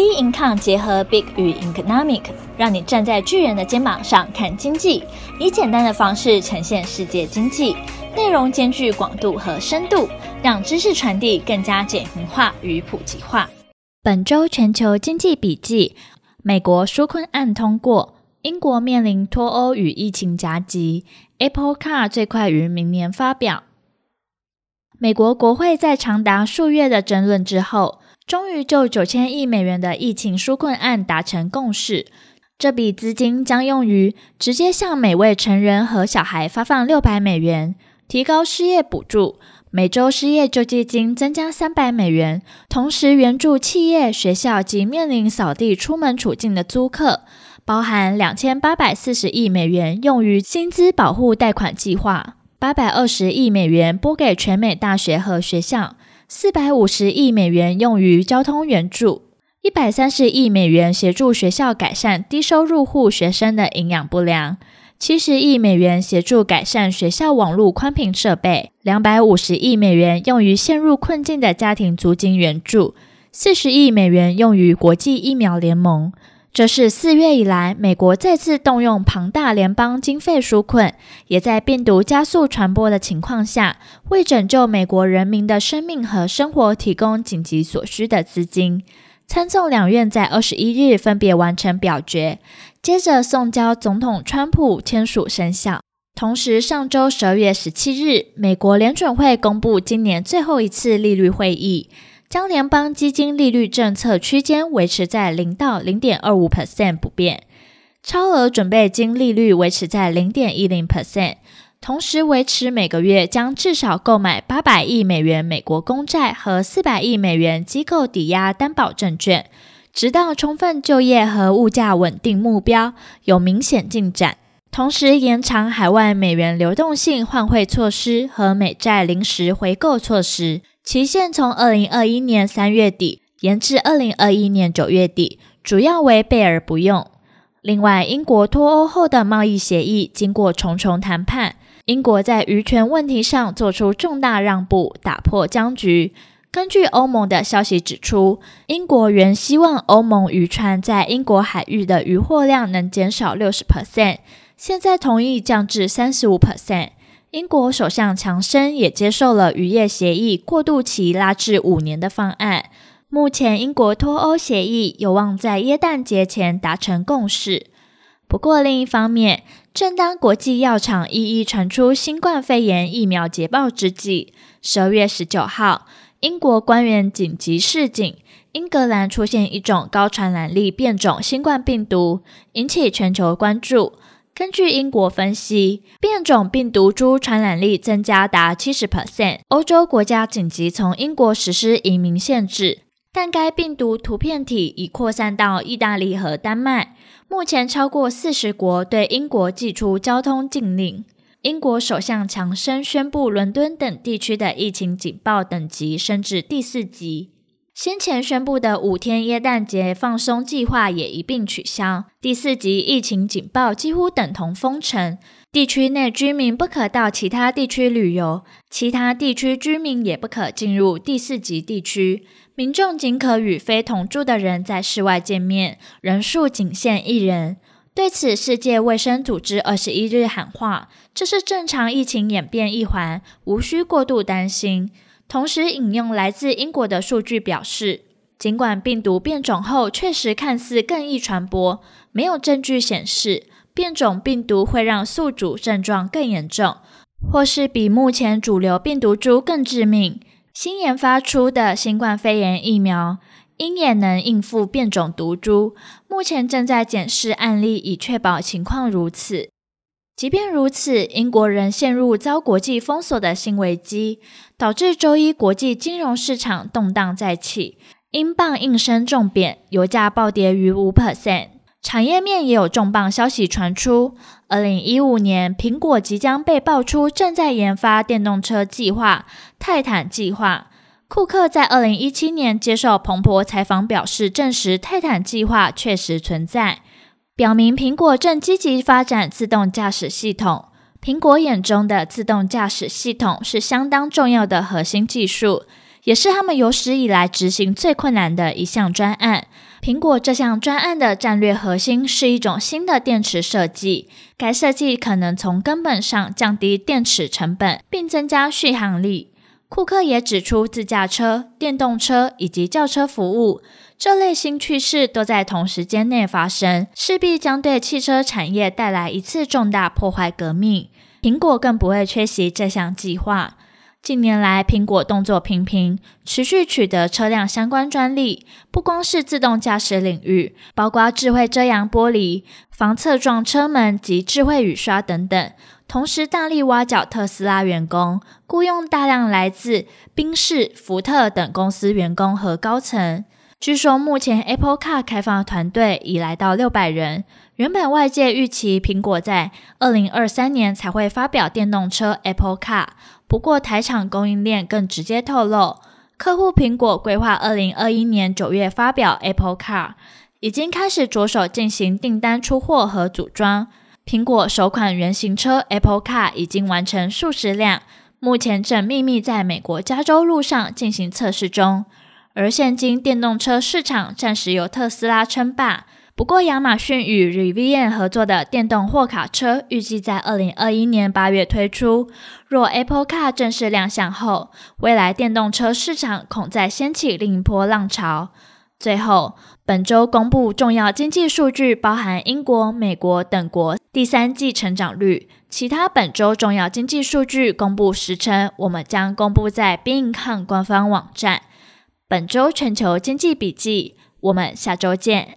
B income 结合 Big 与 Economic，让你站在巨人的肩膀上看经济，以简单的方式呈现世界经济，内容兼具广度和深度，让知识传递更加简明化与普及化。本周全球经济笔记：美国纾困案通过，英国面临脱欧与疫情夹击，Apple Car 最快于明年发表。美国国会在长达数月的争论之后。终于就九千亿美元的疫情纾困案达成共识。这笔资金将用于直接向每位成人和小孩发放六百美元，提高失业补助，每周失业救济金增加三百美元，同时援助企业、学校及面临扫地出门处境的租客，包含两千八百四十亿美元用于薪资保护贷款计划，八百二十亿美元拨给全美大学和学校。四百五十亿美元用于交通援助，一百三十亿美元协助学校改善低收入户学生的营养不良，七十亿美元协助改善学校网络宽频设备，两百五十亿美元用于陷入困境的家庭租金援助，四十亿美元用于国际疫苗联盟。这是四月以来，美国再次动用庞大联邦经费纾困，也在病毒加速传播的情况下，为拯救美国人民的生命和生活提供紧急所需的资金。参众两院在二十一日分别完成表决，接着送交总统川普签署生效。同时，上周十二月十七日，美国联准会公布今年最后一次利率会议。将联邦基金利率政策区间维持在零到零点二五 percent 不变，超额准备金利率维持在零点一零 percent，同时维持每个月将至少购买八百亿美元美国公债和四百亿美元机构抵押担保证券，直到充分就业和物价稳定目标有明显进展。同时延长海外美元流动性换汇措施和美债临时回购措施。期限从二零二一年三月底延至二零二一年九月底，主要为备而不用。另外，英国脱欧后的贸易协议经过重重谈判，英国在渔权问题上做出重大让步，打破僵局。根据欧盟的消息指出，英国原希望欧盟渔船在英国海域的渔获量能减少六十 percent，现在同意降至三十五 percent。英国首相强生也接受了渔业协议过渡期拉至五年的方案。目前，英国脱欧协议有望在耶诞节前达成共识。不过，另一方面，正当国际药厂一一传出新冠肺炎疫苗捷报之际，十二月十九号，英国官员紧急示警，英格兰出现一种高传染力变种新冠病毒，引起全球关注。根据英国分析，变种病毒株传染力增加达七十 percent。欧洲国家紧急从英国实施移民限制，但该病毒突变体已扩散到意大利和丹麦。目前，超过四十国对英国寄出交通禁令。英国首相强生宣布，伦敦等地区的疫情警报等级升至第四级。先前宣布的五天耶诞节放松计划也一并取消。第四级疫情警报几乎等同封城，地区内居民不可到其他地区旅游，其他地区居民也不可进入第四级地区。民众仅可与非同住的人在室外见面，人数仅限一人。对此，世界卫生组织二十一日喊话：“这是正常疫情演变一环，无需过度担心。”同时引用来自英国的数据表示，尽管病毒变种后确实看似更易传播，没有证据显示变种病毒会让宿主症状更严重，或是比目前主流病毒株更致命。新研发出的新冠肺炎疫苗应也能应付变种毒株，目前正在检视案例，以确保情况如此。即便如此，英国仍陷入遭国际封锁的新危机，导致周一国际金融市场动荡再起，英镑应声重贬，油价暴跌逾五 percent。产业面也有重磅消息传出：二零一五年，苹果即将被爆出正在研发电动车计划——泰坦计划。库克在二零一七年接受彭博采访表示，证实泰坦计划确实存在。表明苹果正积极发展自动驾驶系统。苹果眼中的自动驾驶系统是相当重要的核心技术，也是他们有史以来执行最困难的一项专案。苹果这项专案的战略核心是一种新的电池设计，该设计可能从根本上降低电池成本，并增加续航力。库克也指出，自驾车、电动车以及轿车服务这类新趋势都在同时间内发生，势必将对汽车产业带来一次重大破坏革命。苹果更不会缺席这项计划。近年来，苹果动作频频，持续取得车辆相关专利，不光是自动驾驶领域，包括智慧遮阳玻璃、防侧撞车门及智慧雨刷等等。同时，大力挖角特斯拉员工，雇佣大量来自宾士、福特等公司员工和高层。据说，目前 Apple Car 开发团队已来到六百人。原本外界预期苹果在二零二三年才会发表电动车 Apple Car。不过，台厂供应链更直接透露，客户苹果规划二零二一年九月发表 Apple Car，已经开始着手进行订单出货和组装。苹果首款原型车 Apple Car 已经完成数十辆，目前正秘密在美国加州路上进行测试中。而现今电动车市场暂时由特斯拉称霸。不过，亚马逊与 Rivian 合作的电动货卡车预计在二零二一年八月推出。若 Apple Car 正式亮相后，未来电动车市场恐再掀起另一波浪潮。最后，本周公布重要经济数据，包含英国、美国等国第三季成长率。其他本周重要经济数据公布时程，我们将公布在 BingCon 官方网站。本周全球经济笔记，我们下周见。